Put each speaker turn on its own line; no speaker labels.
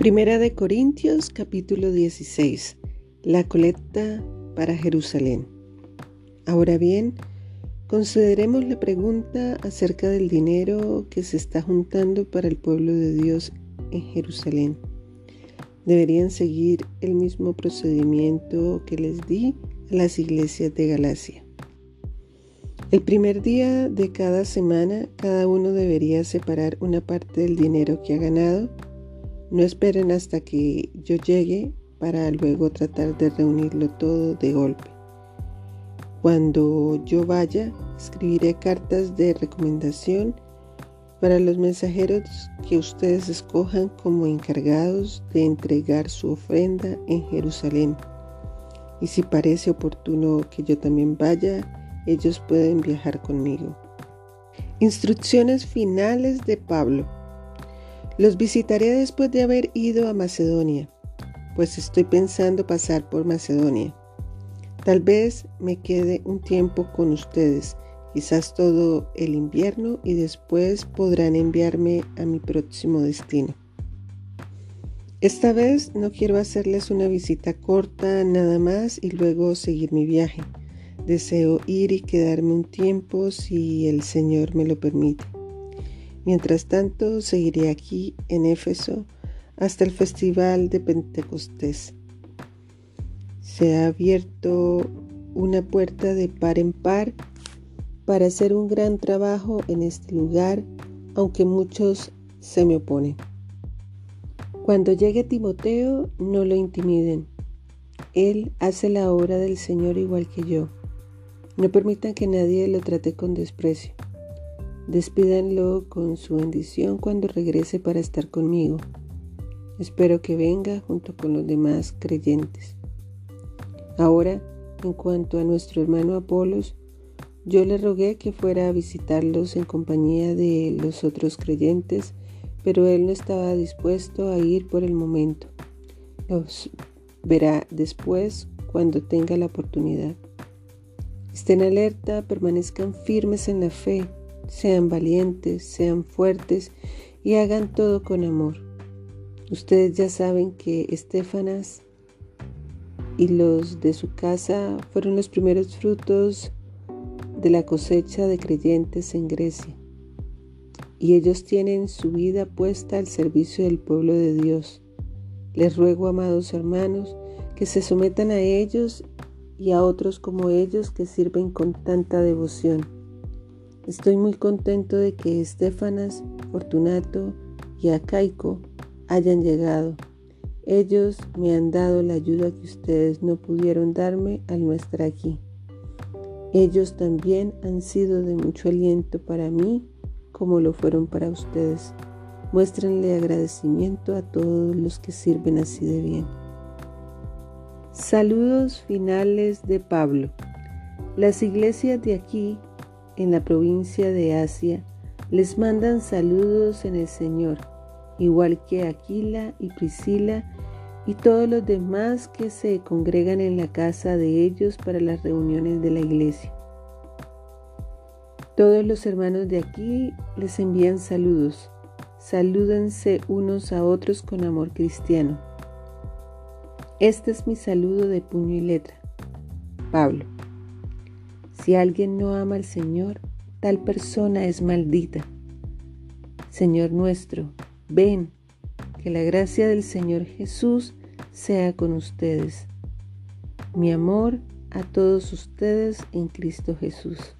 Primera de Corintios capítulo 16. La colecta para Jerusalén. Ahora bien, consideremos la pregunta acerca del dinero que se está juntando para el pueblo de Dios en Jerusalén. Deberían seguir el mismo procedimiento que les di a las iglesias de Galacia. El primer día de cada semana, cada uno debería separar una parte del dinero que ha ganado no esperen hasta que yo llegue para luego tratar de reunirlo todo de golpe. Cuando yo vaya, escribiré cartas de recomendación para los mensajeros que ustedes escojan como encargados de entregar su ofrenda en Jerusalén. Y si parece oportuno que yo también vaya, ellos pueden viajar conmigo. Instrucciones finales de Pablo. Los visitaré después de haber ido a Macedonia, pues estoy pensando pasar por Macedonia. Tal vez me quede un tiempo con ustedes, quizás todo el invierno, y después podrán enviarme a mi próximo destino. Esta vez no quiero hacerles una visita corta nada más y luego seguir mi viaje. Deseo ir y quedarme un tiempo si el Señor me lo permite. Mientras tanto, seguiré aquí en Éfeso hasta el festival de Pentecostés. Se ha abierto una puerta de par en par para hacer un gran trabajo en este lugar, aunque muchos se me oponen. Cuando llegue Timoteo, no lo intimiden. Él hace la obra del Señor igual que yo. No permitan que nadie lo trate con desprecio. Despídanlo con su bendición cuando regrese para estar conmigo. Espero que venga junto con los demás creyentes. Ahora, en cuanto a nuestro hermano Apolos, yo le rogué que fuera a visitarlos en compañía de los otros creyentes, pero él no estaba dispuesto a ir por el momento. Los verá después cuando tenga la oportunidad. Estén alerta, permanezcan firmes en la fe sean valientes, sean fuertes y hagan todo con amor. Ustedes ya saben que Estefanas y los de su casa fueron los primeros frutos de la cosecha de creyentes en Grecia. Y ellos tienen su vida puesta al servicio del pueblo de Dios. Les ruego, amados hermanos, que se sometan a ellos y a otros como ellos que sirven con tanta devoción Estoy muy contento de que Estefanas, Fortunato y Acaico hayan llegado. Ellos me han dado la ayuda que ustedes no pudieron darme al no estar aquí. Ellos también han sido de mucho aliento para mí como lo fueron para ustedes. Muéstrenle agradecimiento a todos los que sirven así de bien. Saludos finales de Pablo. Las iglesias de aquí en la provincia de Asia les mandan saludos en el Señor, igual que Aquila y Priscila y todos los demás que se congregan en la casa de ellos para las reuniones de la iglesia. Todos los hermanos de aquí les envían saludos. Salúdense unos a otros con amor cristiano. Este es mi saludo de puño y letra. Pablo. Si alguien no ama al Señor, tal persona es maldita. Señor nuestro, ven, que la gracia del Señor Jesús sea con ustedes. Mi amor a todos ustedes en Cristo Jesús.